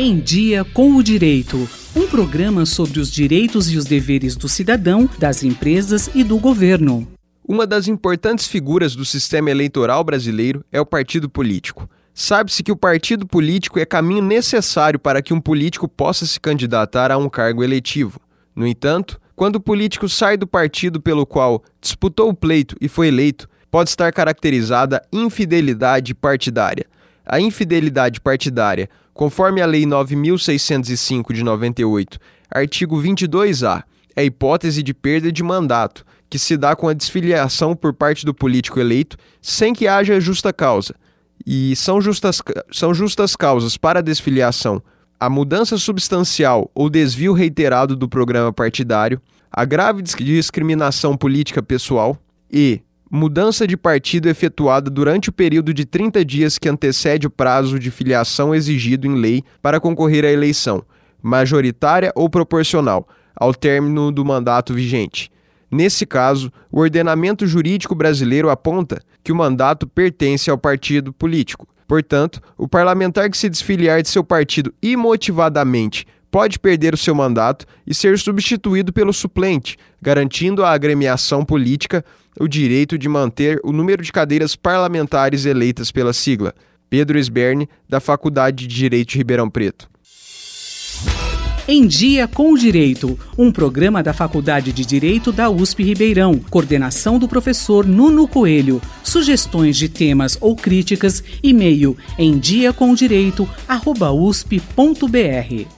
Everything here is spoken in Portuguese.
Em Dia com o Direito. Um programa sobre os direitos e os deveres do cidadão, das empresas e do governo. Uma das importantes figuras do sistema eleitoral brasileiro é o partido político. Sabe-se que o partido político é caminho necessário para que um político possa se candidatar a um cargo eletivo. No entanto, quando o político sai do partido pelo qual disputou o pleito e foi eleito, pode estar caracterizada infidelidade partidária. A infidelidade partidária Conforme a Lei 9605 de 98, artigo 22A, é hipótese de perda de mandato, que se dá com a desfiliação por parte do político eleito sem que haja justa causa. E são justas, são justas causas para a desfiliação a mudança substancial ou desvio reiterado do programa partidário, a grave discriminação política pessoal e Mudança de partido efetuada durante o período de 30 dias que antecede o prazo de filiação exigido em lei para concorrer à eleição, majoritária ou proporcional, ao término do mandato vigente. Nesse caso, o ordenamento jurídico brasileiro aponta que o mandato pertence ao partido político. Portanto, o parlamentar que se desfiliar de seu partido imotivadamente pode perder o seu mandato e ser substituído pelo suplente, garantindo à agremiação política o direito de manter o número de cadeiras parlamentares eleitas pela sigla. Pedro Esberne, da Faculdade de Direito de Ribeirão Preto. Em Dia com o Direito, um programa da Faculdade de Direito da USP Ribeirão, coordenação do professor Nuno Coelho. Sugestões de temas ou críticas, e-mail em diacomdireito@usp.br.